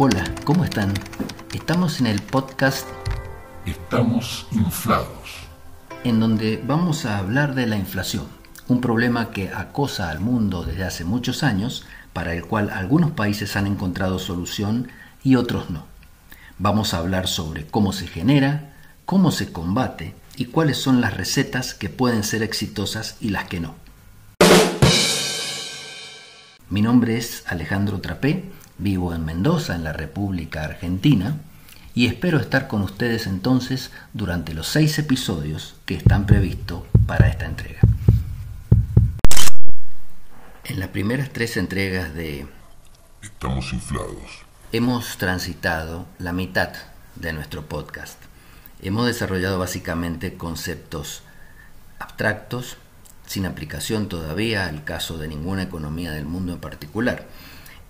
Hola, ¿cómo están? Estamos en el podcast Estamos inflados. en donde vamos a hablar de la inflación, un problema que acosa al mundo desde hace muchos años, para el cual algunos países han encontrado solución y otros no. Vamos a hablar sobre cómo se genera, cómo se combate y cuáles son las recetas que pueden ser exitosas y las que no. Mi nombre es Alejandro Trapé, vivo en Mendoza, en la República Argentina, y espero estar con ustedes entonces durante los seis episodios que están previstos para esta entrega. En las primeras tres entregas de Estamos inflados. hemos transitado la mitad de nuestro podcast. Hemos desarrollado básicamente conceptos abstractos, sin aplicación todavía al caso de ninguna economía del mundo en particular.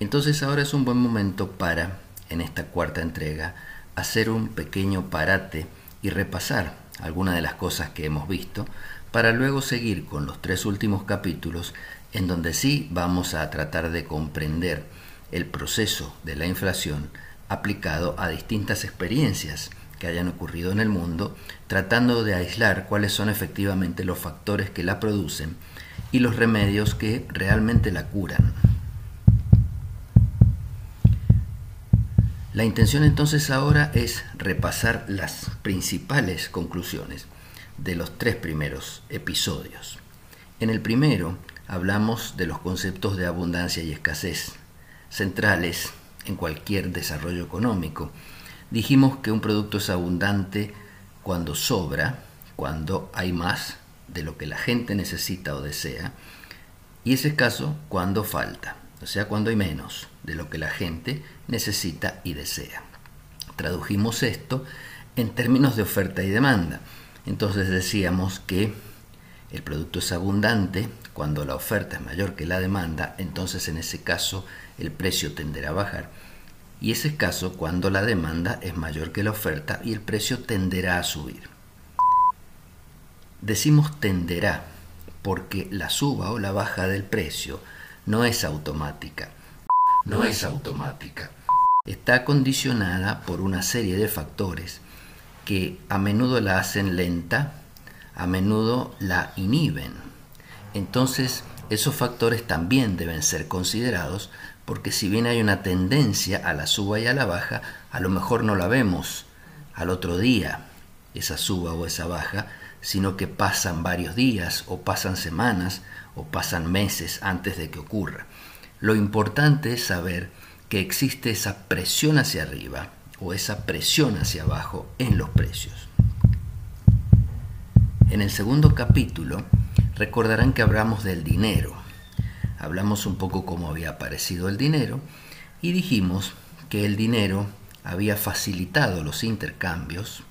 Entonces ahora es un buen momento para, en esta cuarta entrega, hacer un pequeño parate y repasar algunas de las cosas que hemos visto, para luego seguir con los tres últimos capítulos en donde sí vamos a tratar de comprender el proceso de la inflación aplicado a distintas experiencias que hayan ocurrido en el mundo, tratando de aislar cuáles son efectivamente los factores que la producen y los remedios que realmente la curan. La intención entonces ahora es repasar las principales conclusiones de los tres primeros episodios. En el primero hablamos de los conceptos de abundancia y escasez, centrales en cualquier desarrollo económico. Dijimos que un producto es abundante cuando sobra, cuando hay más de lo que la gente necesita o desea, y es escaso cuando falta, o sea, cuando hay menos de lo que la gente necesita y desea. Tradujimos esto en términos de oferta y demanda. Entonces decíamos que el producto es abundante cuando la oferta es mayor que la demanda, entonces en ese caso el precio tenderá a bajar. Y es escaso cuando la demanda es mayor que la oferta y el precio tenderá a subir. Decimos tenderá porque la suba o la baja del precio no es automática. No es automática. Está condicionada por una serie de factores que a menudo la hacen lenta, a menudo la inhiben. Entonces, esos factores también deben ser considerados porque si bien hay una tendencia a la suba y a la baja, a lo mejor no la vemos al otro día, esa suba o esa baja, sino que pasan varios días o pasan semanas o pasan meses antes de que ocurra. Lo importante es saber que existe esa presión hacia arriba o esa presión hacia abajo en los precios. En el segundo capítulo recordarán que hablamos del dinero. Hablamos un poco cómo había aparecido el dinero y dijimos que el dinero había facilitado los intercambios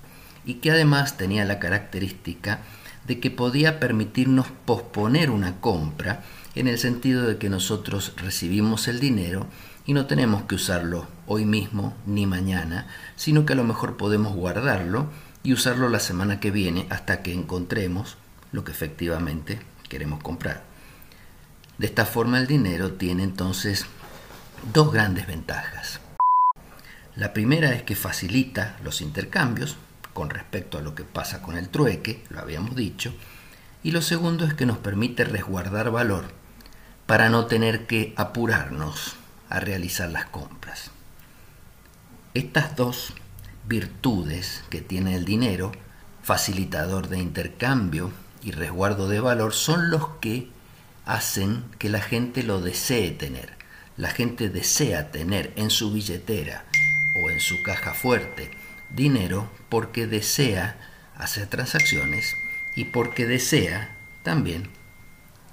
y que además tenía la característica de que podía permitirnos posponer una compra en el sentido de que nosotros recibimos el dinero y no tenemos que usarlo hoy mismo ni mañana, sino que a lo mejor podemos guardarlo y usarlo la semana que viene hasta que encontremos lo que efectivamente queremos comprar. De esta forma el dinero tiene entonces dos grandes ventajas. La primera es que facilita los intercambios con respecto a lo que pasa con el trueque, lo habíamos dicho, y lo segundo es que nos permite resguardar valor para no tener que apurarnos a realizar las compras. Estas dos virtudes que tiene el dinero, facilitador de intercambio y resguardo de valor, son los que hacen que la gente lo desee tener. La gente desea tener en su billetera o en su caja fuerte dinero porque desea hacer transacciones y porque desea también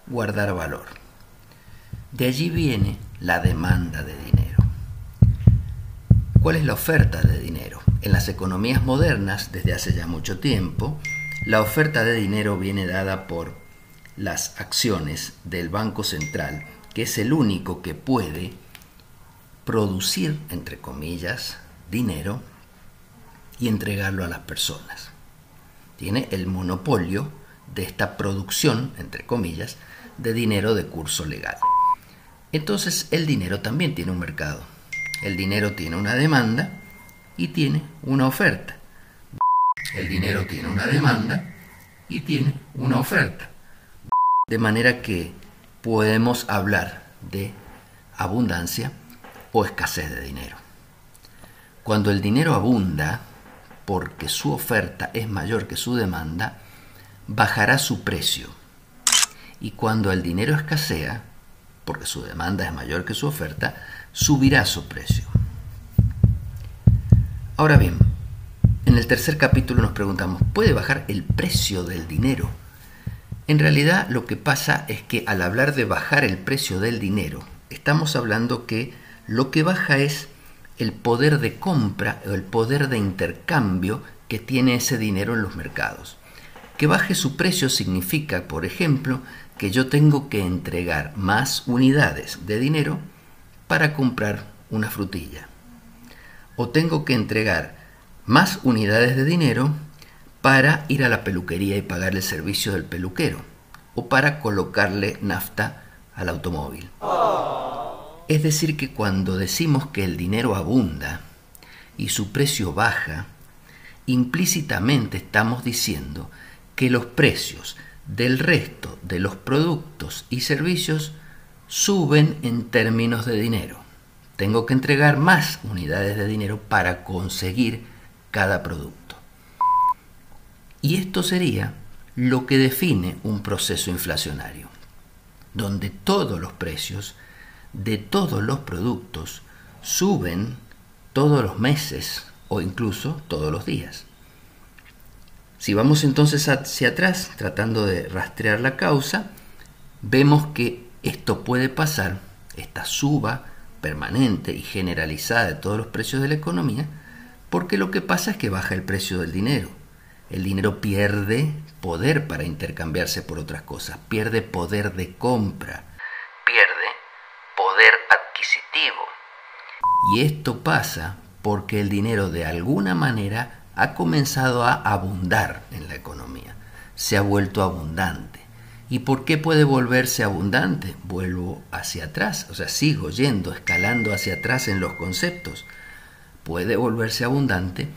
guardar valor. De allí viene la demanda de dinero. ¿Cuál es la oferta de dinero? En las economías modernas, desde hace ya mucho tiempo, la oferta de dinero viene dada por las acciones del Banco Central, que es el único que puede producir, entre comillas, dinero y entregarlo a las personas. Tiene el monopolio de esta producción, entre comillas, de dinero de curso legal. Entonces el dinero también tiene un mercado. El dinero tiene una demanda y tiene una oferta. El dinero tiene una demanda y tiene una oferta. De manera que podemos hablar de abundancia o escasez de dinero. Cuando el dinero abunda, porque su oferta es mayor que su demanda, bajará su precio. Y cuando el dinero escasea, porque su demanda es mayor que su oferta, subirá su precio. Ahora bien, en el tercer capítulo nos preguntamos, ¿puede bajar el precio del dinero? En realidad lo que pasa es que al hablar de bajar el precio del dinero, estamos hablando que lo que baja es el poder de compra o el poder de intercambio que tiene ese dinero en los mercados. Que baje su precio significa, por ejemplo, que yo tengo que entregar más unidades de dinero para comprar una frutilla. O tengo que entregar más unidades de dinero para ir a la peluquería y pagar el servicio del peluquero. O para colocarle nafta al automóvil. Es decir, que cuando decimos que el dinero abunda y su precio baja, implícitamente estamos diciendo que los precios del resto de los productos y servicios suben en términos de dinero. Tengo que entregar más unidades de dinero para conseguir cada producto. Y esto sería lo que define un proceso inflacionario, donde todos los precios de todos los productos suben todos los meses o incluso todos los días. Si vamos entonces hacia atrás tratando de rastrear la causa, vemos que esto puede pasar, esta suba permanente y generalizada de todos los precios de la economía, porque lo que pasa es que baja el precio del dinero. El dinero pierde poder para intercambiarse por otras cosas, pierde poder de compra, Y esto pasa porque el dinero de alguna manera ha comenzado a abundar en la economía, se ha vuelto abundante. ¿Y por qué puede volverse abundante? Vuelvo hacia atrás, o sea, sigo yendo, escalando hacia atrás en los conceptos. Puede volverse abundante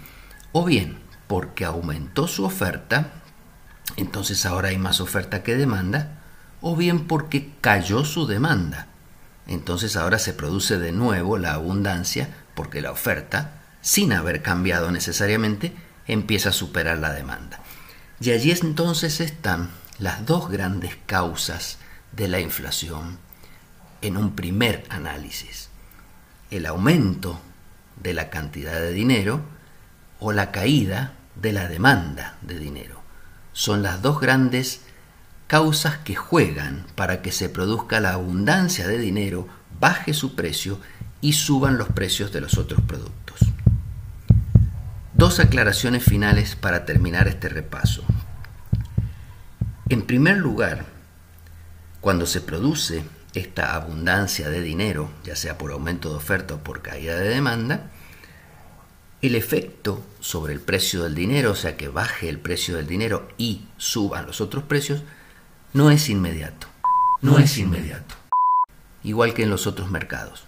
o bien porque aumentó su oferta, entonces ahora hay más oferta que demanda, o bien porque cayó su demanda, entonces ahora se produce de nuevo la abundancia porque la oferta, sin haber cambiado necesariamente, empieza a superar la demanda. Y allí entonces están las dos grandes causas de la inflación en un primer análisis. El aumento de la cantidad de dinero o la caída de la demanda de dinero. Son las dos grandes causas que juegan para que se produzca la abundancia de dinero, baje su precio y suban los precios de los otros productos. Dos aclaraciones finales para terminar este repaso. En primer lugar, cuando se produce esta abundancia de dinero, ya sea por aumento de oferta o por caída de demanda, el efecto sobre el precio del dinero, o sea que baje el precio del dinero y suban los otros precios, no es inmediato. No es inmediato. Igual que en los otros mercados.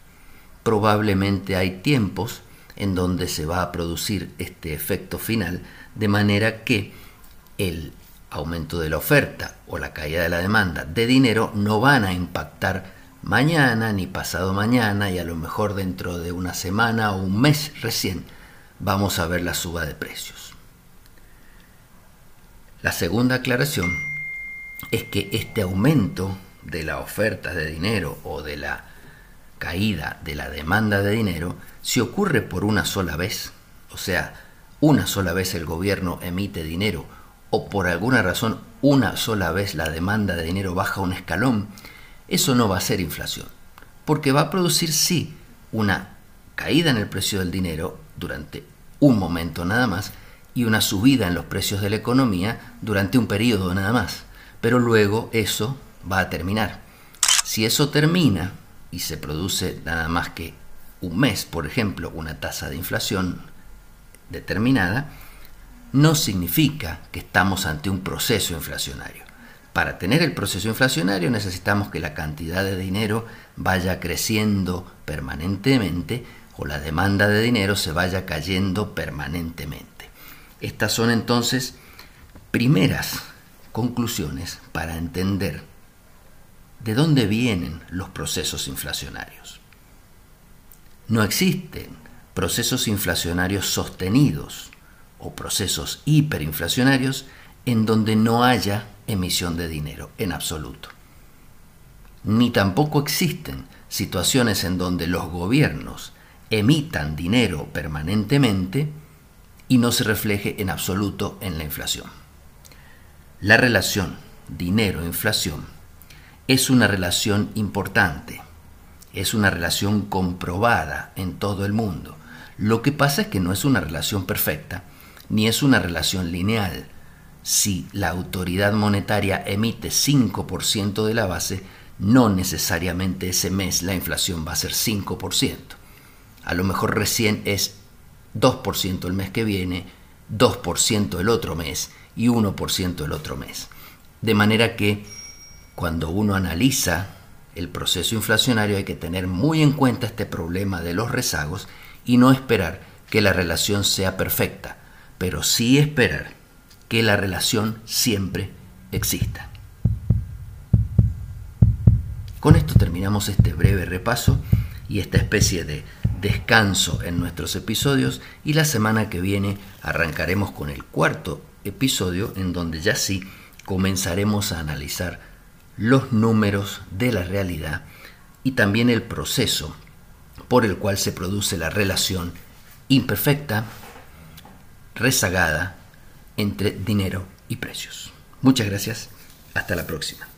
Probablemente hay tiempos en donde se va a producir este efecto final, de manera que el aumento de la oferta o la caída de la demanda de dinero no van a impactar mañana ni pasado mañana y a lo mejor dentro de una semana o un mes recién vamos a ver la suba de precios. La segunda aclaración es que este aumento de la oferta de dinero o de la caída de la demanda de dinero, si ocurre por una sola vez, o sea, una sola vez el gobierno emite dinero o por alguna razón una sola vez la demanda de dinero baja un escalón, eso no va a ser inflación, porque va a producir sí una caída en el precio del dinero durante un momento nada más y una subida en los precios de la economía durante un periodo nada más pero luego eso va a terminar. Si eso termina y se produce nada más que un mes, por ejemplo, una tasa de inflación determinada, no significa que estamos ante un proceso inflacionario. Para tener el proceso inflacionario necesitamos que la cantidad de dinero vaya creciendo permanentemente o la demanda de dinero se vaya cayendo permanentemente. Estas son entonces primeras conclusiones para entender de dónde vienen los procesos inflacionarios. No existen procesos inflacionarios sostenidos o procesos hiperinflacionarios en donde no haya emisión de dinero en absoluto. Ni tampoco existen situaciones en donde los gobiernos emitan dinero permanentemente y no se refleje en absoluto en la inflación. La relación dinero-inflación es una relación importante, es una relación comprobada en todo el mundo. Lo que pasa es que no es una relación perfecta, ni es una relación lineal. Si la autoridad monetaria emite 5% de la base, no necesariamente ese mes la inflación va a ser 5%. A lo mejor recién es 2% el mes que viene, 2% el otro mes y 1% el otro mes. De manera que cuando uno analiza el proceso inflacionario hay que tener muy en cuenta este problema de los rezagos y no esperar que la relación sea perfecta, pero sí esperar que la relación siempre exista. Con esto terminamos este breve repaso y esta especie de descanso en nuestros episodios y la semana que viene arrancaremos con el cuarto episodio en donde ya sí comenzaremos a analizar los números de la realidad y también el proceso por el cual se produce la relación imperfecta, rezagada entre dinero y precios. Muchas gracias, hasta la próxima.